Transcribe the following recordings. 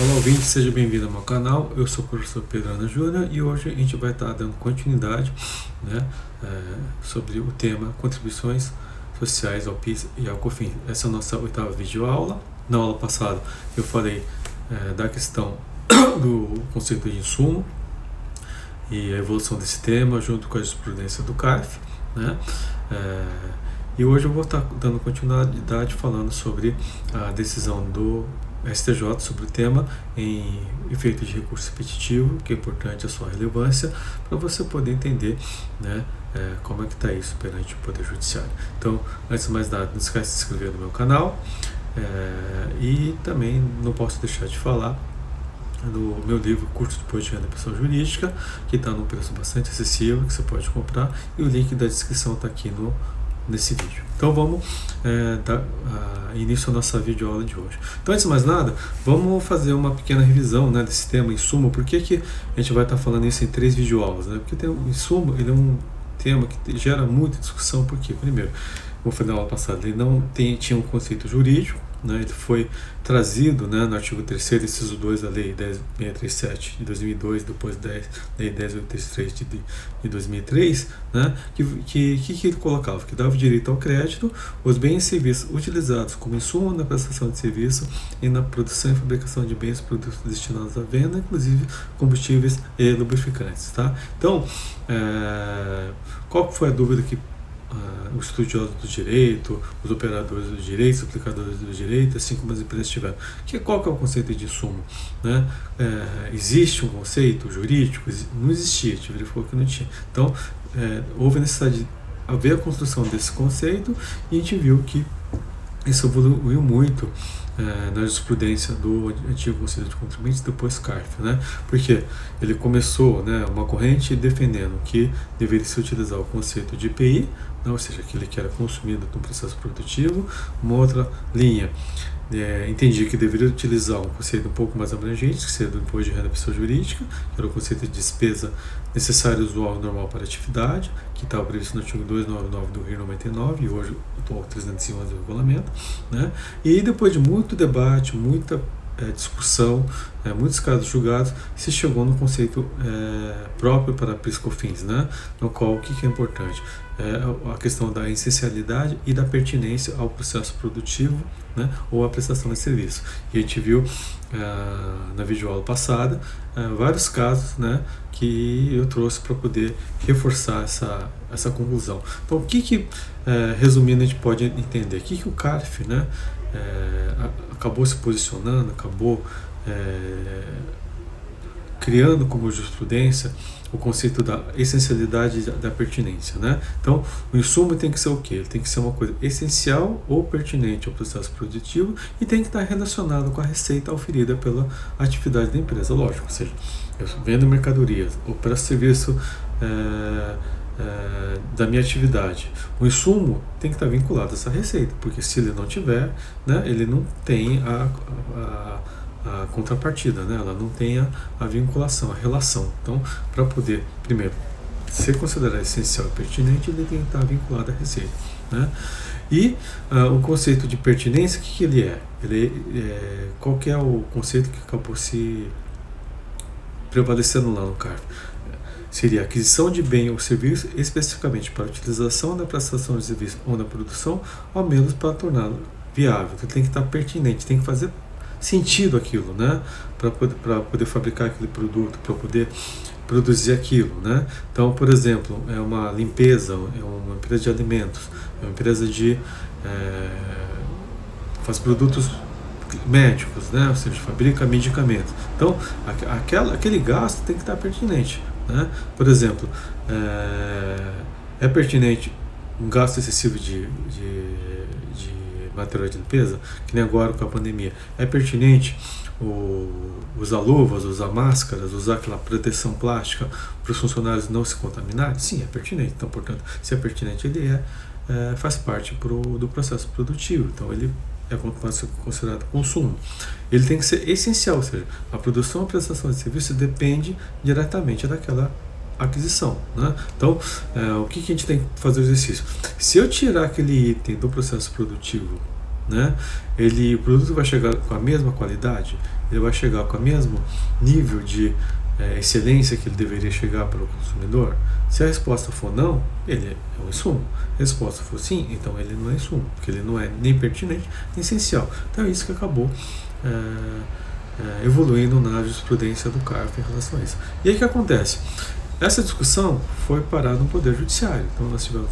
Olá ouvinte, seja bem-vindo ao meu canal. Eu sou o professor Pedro Ana Júnior e hoje a gente vai estar dando continuidade né, é, sobre o tema contribuições sociais ao PIS e ao COFINS. Essa é a nossa oitava videoaula. Na aula passada eu falei é, da questão do conceito de insumo e a evolução desse tema junto com a jurisprudência do CARF. Né? É, e hoje eu vou estar dando continuidade falando sobre a decisão do STJ sobre o tema em efeito de recurso repetitivo, que é importante a sua relevância, para você poder entender né, é, como é que está isso perante o Poder Judiciário. Então, antes de mais nada, não esqueça de se inscrever no meu canal é, e também não posso deixar de falar do meu livro Curso de de Renda Pessoa Jurídica, que está num preço bastante acessível, que você pode comprar, e o link da descrição está aqui no nesse vídeo. Então vamos é, dar início à nossa videoaula de hoje. Então antes de mais nada, vamos fazer uma pequena revisão né, desse tema insumo. Por que, que a gente vai estar falando isso em três videoaulas? Né? Porque tem, insumo ele é um tema que gera muita discussão, porque primeiro, como foi na aula passada, ele não tem, tinha um conceito jurídico, né, ele foi trazido né, no artigo 3 inciso 2 da Lei 10637 de 2002, depois da Lei 10833 de, de 2003, né, que, que, que ele colocava? Que dava direito ao crédito os bens e serviços utilizados como insumo na prestação de serviço e na produção e fabricação de bens e produtos destinados à venda, inclusive combustíveis e lubrificantes. Tá? Então, é, qual foi a dúvida que uh, os estudiosos do direito, os operadores do direito, os aplicadores do direito, assim como as empresas tiveram. Que, qual que é o conceito de insumo? Né? É, existe um conceito jurídico? Não existia, gente verificou que não tinha. Então, é, houve necessidade de haver a construção desse conceito e a gente viu que isso evoluiu muito na jurisprudência do antigo Conselho de Contribuintes, depois CARF, né? Porque ele começou né, uma corrente defendendo que deveria se utilizar o conceito de IPI, né, ou seja, aquele que era consumido no processo produtivo, uma outra linha é, entendi que deveria utilizar um conceito um pouco mais abrangente, que seria do imposto de renda pessoa jurídica, que era o conceito de despesa necessária usual e normal para a atividade, que estava previsto no artigo 299 do Rio 99 e hoje o atual 311 do regulamento. Né? E depois de muito debate, muita é, discussão, é, muitos casos julgados, se chegou no conceito é, próprio para PIS/COFINS, né? no qual o que, é importante? A questão da essencialidade e da pertinência ao processo produtivo né? ou à prestação de serviço. E a gente viu na videoaula passada vários casos né, que eu trouxe para poder reforçar essa, essa conclusão. Então, o que, que resumindo, a gente pode entender? O que, que o CARF né, acabou se posicionando, acabou é, criando como jurisprudência o conceito da essencialidade da, pertinência, né? Então, o insumo tem que ser o quê? Ele tem que ser uma coisa essencial ou pertinente ao processo produtivo e tem que estar relacionado com a receita oferida pela atividade da empresa, lógico. Ou seja, eu vendo mercadorias ou presto serviço é, é, da minha atividade. O insumo tem que estar vinculado a essa receita, porque se ele não tiver, né, ele não tem a, a, a contrapartida, né, ela não tem a, a vinculação, a relação. Então, para poder, primeiro, ser considerado essencial e pertinente, ele tem que estar vinculado à receita. Né? E uh, o conceito de pertinência, o que, que ele é? Ele, é? Qual que é o conceito que acabou se prevalecendo lá no CARF? Seria a aquisição de bem ou serviço especificamente para utilização na prestação de serviço ou na produção, ao menos para torná-lo viável. Então tem que estar pertinente, tem que fazer sentido aquilo, né? Para poder, poder fabricar aquele produto, para poder produzir aquilo, né? Então, por exemplo, é uma limpeza, é uma empresa de alimentos, é uma empresa de é, faz produtos médicos, né? Ou seja, fabrica medicamentos. Então, aquela, aquele gasto tem que estar pertinente. Né? Por exemplo, é, é, pertinente um gasto excessivo de, de, de, material de limpeza, que nem agora com a pandemia. É pertinente o, usar luvas, usar máscaras, usar aquela proteção plástica para os funcionários não se contaminarem? Sim, é pertinente. Então, portanto, se é pertinente, ele é, é faz parte pro, do processo produtivo. Então, ele é considerado consumo. Ele tem que ser essencial, ou seja, a produção a prestação de serviço depende diretamente daquela aquisição. Né? Então, é, o que, que a gente tem que fazer o exercício? Se eu tirar aquele item do processo produtivo né? Ele, o produto vai chegar com a mesma qualidade, ele vai chegar com o mesmo nível de é, excelência que ele deveria chegar para o consumidor? Se a resposta for não, ele é um insumo. A resposta for sim, então ele não é insumo, porque ele não é nem pertinente nem essencial. Então é isso que acabou é, é, evoluindo na jurisprudência do CARF em relação a isso. E aí o que acontece? Essa discussão foi parar no Poder Judiciário. Então nós tivemos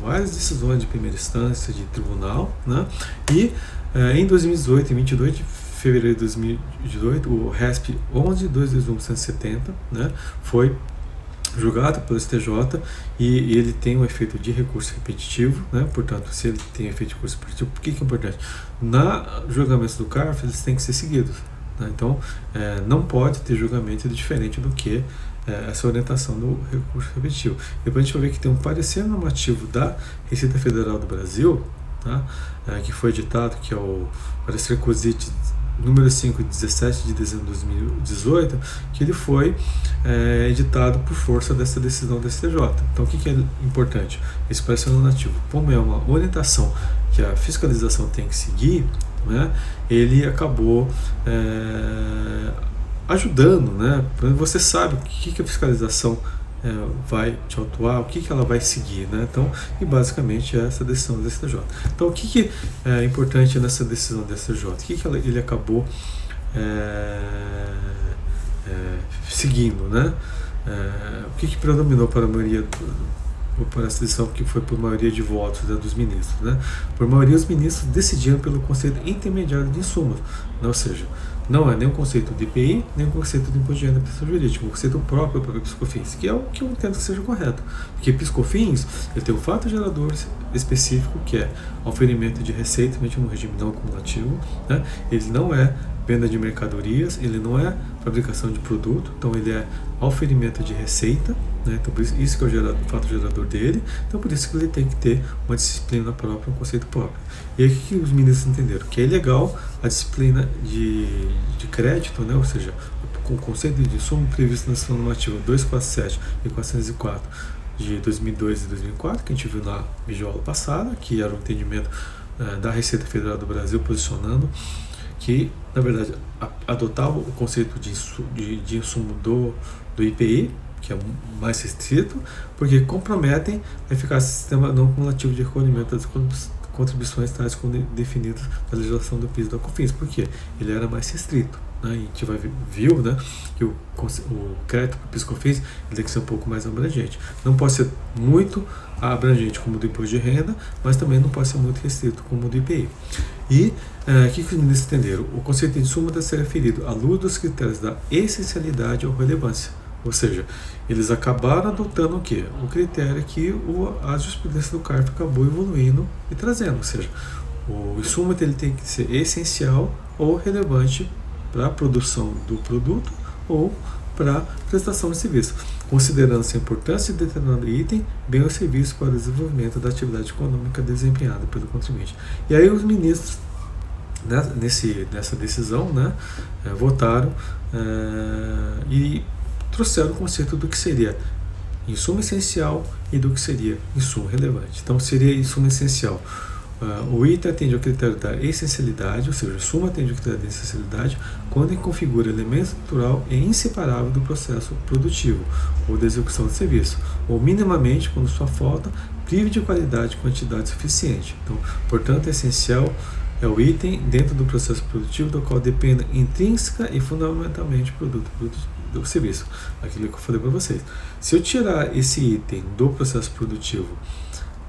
várias decisões de primeira instância, de tribunal, né? e é, em 2018 e 22 de fevereiro de 2018, o RESP 11.221.170 né, foi julgado pelo STJ e ele tem um efeito de recurso repetitivo, né? portanto, se ele tem efeito de recurso repetitivo, por que, que é importante? Na julgamento do CARF, eles têm que ser seguidos. Né? Então, é, não pode ter julgamento diferente do que é, essa orientação do recurso repetitivo. Depois a gente vai ver que tem um parecer normativo da Receita Federal do Brasil, tá? é, que foi editado, que é o parecer COSIT número 5, 17 de dezembro de 2018, que ele foi é, editado por força dessa decisão do STJ. Então, o que, que é importante? Esse parecer normativo, como é uma orientação que a fiscalização tem que seguir, né, ele acabou é, ajudando, né? Você sabe o que, que a fiscalização vai te autuar, o que, que ela vai seguir, né? Então, e basicamente é essa decisão do STJ. Então, o que, que é importante nessa decisão do STJ? O que, que ela, ele acabou é, é, seguindo, né? É, o que, que predominou para a maioria por essa decisão que foi por maioria de votos né, dos ministros, né? Por maioria os ministros decidiram pelo conceito intermediário de insumos, né? ou seja, não é nem o conceito de IPI, nem o conceito de imposto de renda pessoa jurídica, o conceito próprio para o piscofins, que é o que eu entendo que seja correto. Porque piscofins, ele tem um fato gerador específico, que é oferimento de receita, mesmo no regime não acumulativo, né? ele não é venda de mercadorias, ele não é fabricação de produto, então ele é oferimento de receita, né? então por isso, isso que é o, gerador, o fato gerador dele, então por isso que ele tem que ter uma disciplina própria, um conceito próprio. E aí o que os ministros entenderam? Que é ilegal a disciplina de, de crédito, né? ou seja, o conceito de insumo previsto na Ação Normativa 247 e 404 de 2002 e 2004, que a gente viu na videoaula passada, que era o entendimento uh, da Receita Federal do Brasil posicionando que, na verdade, adotava o conceito de, de, de insumo do, do IPI, que é mais restrito, porque comprometem a eficácia do sistema não cumulativo de recolhimento das contribuições tais como definidas na legislação do PIS e da COFINS. Por quê? Ele era mais restrito. Né? a gente vai, viu né, que o, o crédito para o PIS COFINS tem que ser um pouco mais abrangente. Não pode ser muito abrangente como o do imposto de renda, mas também não pode ser muito restrito como o do IPI. E é, o que, que os ministros entenderam? O conceito de insumo deve ser referido à luz dos critérios da essencialidade ou relevância. Ou seja, eles acabaram adotando o quê? O critério que o, a jurisprudência do CARF acabou evoluindo e trazendo. Ou seja, o insumo ele tem que ser essencial ou relevante para a produção do produto ou para prestação de serviço, considerando-se a importância de determinado item, bem o serviço para o desenvolvimento da atividade econômica desempenhada pelo contribuinte. E aí os ministros né, nesse, nessa decisão né, é, votaram é, e trouxeram o conceito do que seria insumo essencial e do que seria insumo relevante. Então, seria insumo essencial. Uh, o item atende ao critério da essencialidade, ou seja, o suma atende ao critério da essencialidade quando configura elemento natural e inseparável do processo produtivo ou da execução do serviço, ou minimamente quando sua falta prive de qualidade e quantidade suficiente. Então, portanto, é essencial é o item dentro do processo produtivo do qual depende intrínseca e fundamentalmente o produto, do serviço. Aquilo que eu falei para vocês. Se eu tirar esse item do processo produtivo,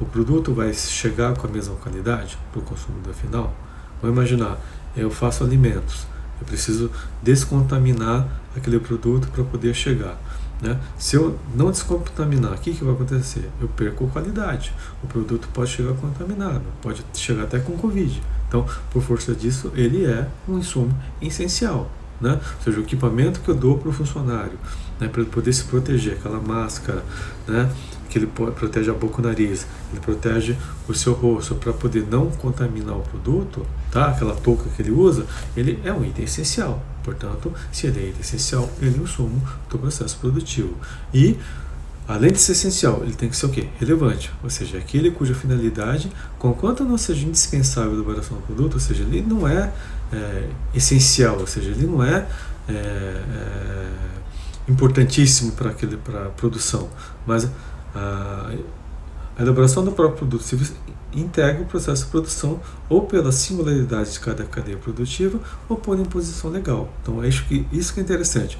o produto vai chegar com a mesma qualidade para o consumidor final? Vamos imaginar, eu faço alimentos, eu preciso descontaminar aquele produto para poder chegar. Né? Se eu não descontaminar, o que, que vai acontecer? Eu perco qualidade. O produto pode chegar contaminado, pode chegar até com Covid. Então, por força disso, ele é um insumo essencial. Né? Ou seja, o equipamento que eu dou para o funcionário, né, para ele poder se proteger, aquela máscara, né, que ele protege a boca e o nariz, ele protege o seu rosto para poder não contaminar o produto, tá? aquela touca que ele usa, ele é um item essencial. Portanto, se ele é item essencial, ele é o sumo do processo produtivo. E além de ser essencial, ele tem que ser o quê? Relevante, ou seja, aquele cuja finalidade, conquanto não seja indispensável a elaboração do produto, ou seja, ele não é, é essencial, ou seja, ele não é, é, é importantíssimo para aquele para a produção, mas a, a elaboração do próprio produto serviço integra o processo de produção ou pela singularidade de cada cadeia produtiva ou por imposição legal. Então é isso que, isso que é interessante.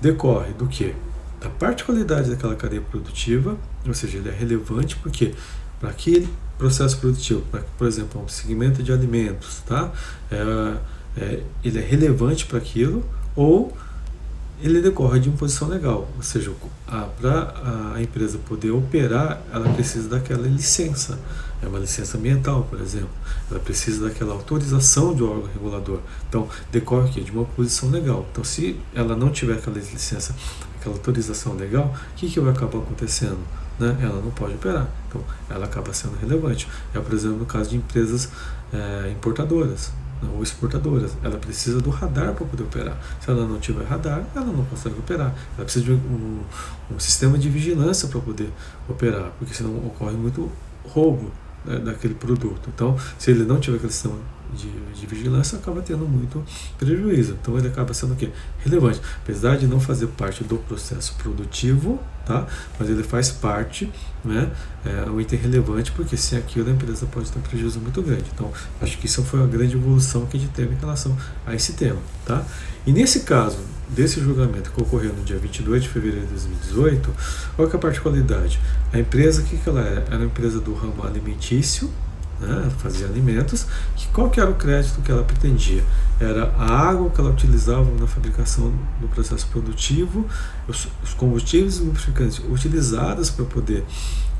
Decorre do que? Da particularidade daquela cadeia produtiva, ou seja, ele é relevante porque para aquele processo produtivo, para, por exemplo, um segmento de alimentos, tá? É, é, ele é relevante para aquilo ou ele decorre de imposição legal, ou seja, para a empresa poder operar, ela precisa daquela licença, é uma licença ambiental, por exemplo, ela precisa daquela autorização de órgão regulador. Então, decorre aqui de uma posição legal. Então, se ela não tiver aquela licença, aquela autorização legal, o que, que vai acabar acontecendo? Né? Ela não pode operar. Então, ela acaba sendo relevante. É, por exemplo, no caso de empresas é, importadoras ou exportadoras. Ela precisa do radar para poder operar. Se ela não tiver radar, ela não consegue operar. Ela precisa de um, um sistema de vigilância para poder operar, porque senão ocorre muito roubo né, daquele produto. Então, se ele não tiver aquele sistema de, de, vigilância, acaba tendo muito prejuízo. Então, ele acaba sendo o quê? Relevante. Apesar de não fazer parte do processo produtivo, tá? mas ele faz parte, né? é um item relevante, porque sem aquilo a empresa pode ter um prejuízo muito grande. Então, acho que isso foi uma grande evolução que a gente teve em relação a esse tema. Tá? E nesse caso, desse julgamento que ocorreu no dia 22 de fevereiro de 2018, qual que é a particularidade? A empresa, o que, que ela era? Era uma empresa do ramo alimentício, né, fazia alimentos, que qual que era o crédito que ela pretendia? Era a água que ela utilizava na fabricação do processo produtivo, os, os combustíveis lubrificantes utilizados para poder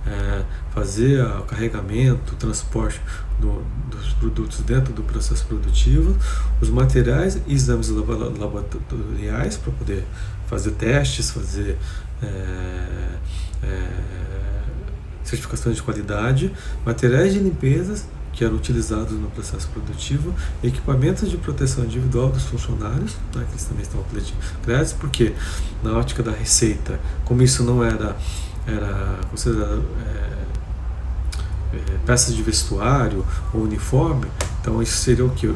é, fazer o carregamento, o transporte do, dos produtos dentro do processo produtivo, os materiais e exames laboratoriais para poder fazer testes, fazer é, é, certificações de qualidade, materiais de limpeza que eram utilizados no processo produtivo, equipamentos de proteção individual dos funcionários, né, que eles também estão créditos, porque na ótica da receita, como isso não era, era considerado é, é, peças de vestuário ou uniforme, então isso seria o que?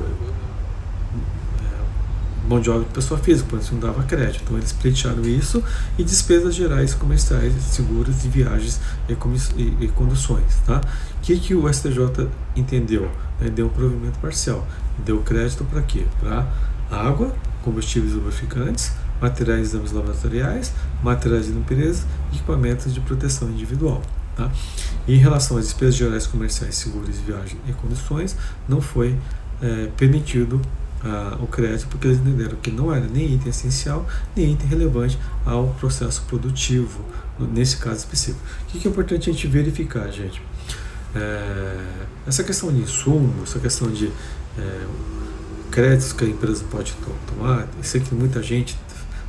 Mão de obra de pessoa física, por isso não dava crédito. Então eles pleitearam isso e despesas gerais comerciais, seguros de viagens e, e, e conduções. Tá? O que, que o STJ entendeu? Ele deu um provimento parcial. Deu crédito para quê? Para água, combustíveis lubrificantes, materiais de exames laboratoriais, materiais de limpeza e equipamentos de proteção individual. Tá? E em relação às despesas gerais comerciais, seguros de viagem e conduções, não foi é, permitido o crédito porque eles entenderam que não era nem item essencial, nem item relevante ao processo produtivo, nesse caso específico. O que é importante a gente verificar, gente? É, essa questão de insumo, essa questão de é, créditos que a empresa pode tomar, eu sei que muita gente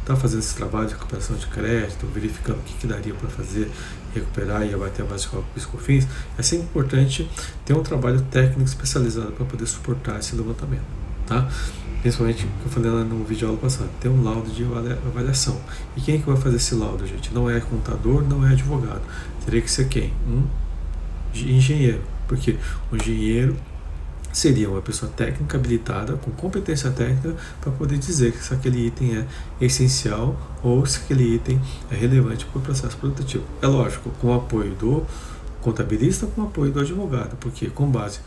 está fazendo esse trabalho de recuperação de crédito, verificando o que, que daria para fazer, recuperar e abater a base de cofins, é sempre importante ter um trabalho técnico especializado para poder suportar esse levantamento tá? Principalmente que eu falei lá no vídeo aula passado, tem um laudo de avaliação. E quem é que vai fazer esse laudo, gente? Não é contador, não é advogado. Teria que ser quem? Um engenheiro. Porque o engenheiro seria uma pessoa técnica habilitada, com competência técnica, para poder dizer se aquele item é essencial ou se aquele item é relevante para o processo produtivo. É lógico, com o apoio do contabilista, com o apoio do advogado, porque com base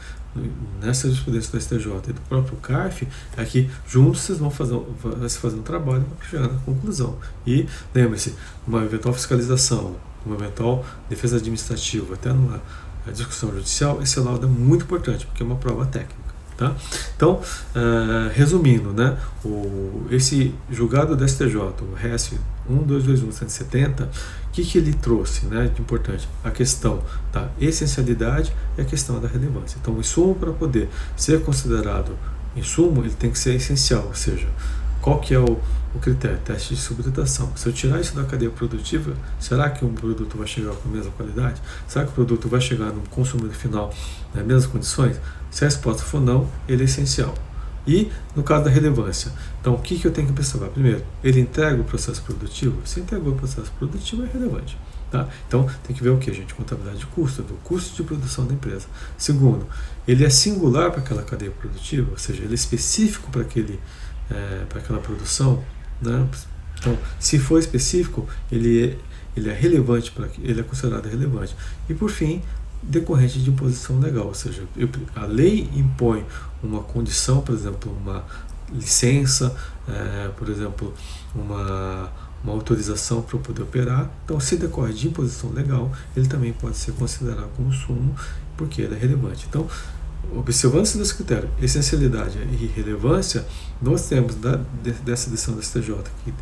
nessa jurisprudência do STJ e do próprio CARF, é que juntos vocês vão fazer, vai se fazer um trabalho para chegar na conclusão. E lembre-se, uma eventual fiscalização, uma eventual defesa administrativa, até numa discussão judicial, esse laudo é muito importante, porque é uma prova técnica. Tá? Então, uh, resumindo, né, o, esse julgado do STJ, o RES 1221-170, o que, que ele trouxe né, de importante? A questão da essencialidade e a questão da relevância. Então, o insumo para poder ser considerado insumo, ele tem que ser essencial, ou seja, qual que é o, o critério? Teste de subtratação. Se eu tirar isso da cadeia produtiva, será que um produto vai chegar com a mesma qualidade? Será que o produto vai chegar no consumidor final nas mesmas condições? Se a resposta for não, ele é essencial. E no caso da relevância, então o que, que eu tenho que observar? Primeiro, ele entrega o processo produtivo? Se entregou o processo produtivo, é relevante. Tá? Então tem que ver o que, gente? Contabilidade de custo, do custo de produção da empresa. Segundo, ele é singular para aquela cadeia produtiva, ou seja, ele é específico para aquele é, para aquela produção. Né? Então, se for específico, ele é, ele é relevante para ele é considerado relevante. E por fim, decorrente de imposição legal, ou seja, eu, a lei impõe uma condição, por exemplo, uma licença, é, por exemplo, uma uma autorização para poder operar. Então, se decorre de imposição legal, ele também pode ser considerado consumo, porque ele é relevante. Então, observando esses critérios, essencialidade e relevância, nós temos da, dessa decisão da STJ que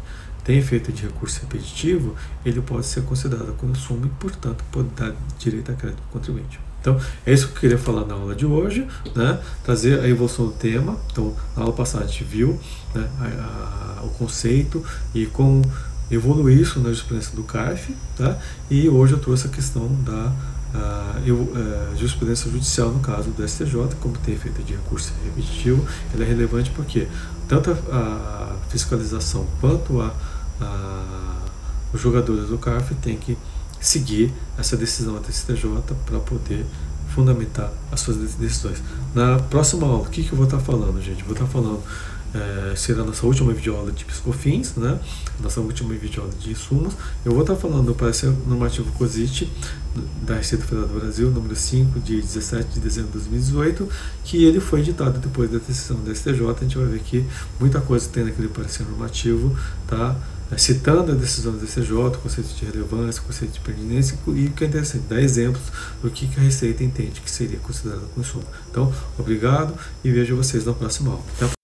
tem efeito de recurso repetitivo, ele pode ser considerado consumo e, portanto, pode dar direito a crédito do contribuinte. Então, é isso que eu queria falar na aula de hoje, né? trazer a evolução do tema. Então, na aula passada a gente viu né, a, a, o conceito e como evoluir isso na jurisprudência do CARF, tá? e hoje eu trouxe a questão da a, a jurisprudência judicial, no caso do STJ, como tem efeito de recurso repetitivo, ela é relevante porque tanto a, a fiscalização quanto a, os jogadores do CARF têm que seguir essa decisão da STJ para poder fundamentar as suas decisões. Na próxima aula, o que, que eu vou estar falando, gente? Vou estar falando é, será a nossa última videoaula de psicofins, né? nossa última videoaula de insumos. Eu vou estar falando do parecer normativo COSIT da Receita Federal do Brasil, número 5, de 17 de dezembro de 2018, que ele foi editado depois da decisão da STJ. A gente vai ver que muita coisa tem naquele parecer normativo, tá? É, citando a decisão do STJ, o conceito de relevância, o conceito de pertinência, e o que é interessante, dar exemplos do que a Receita entende que seria considerado consumo. Então, obrigado e vejo vocês na próxima aula. Até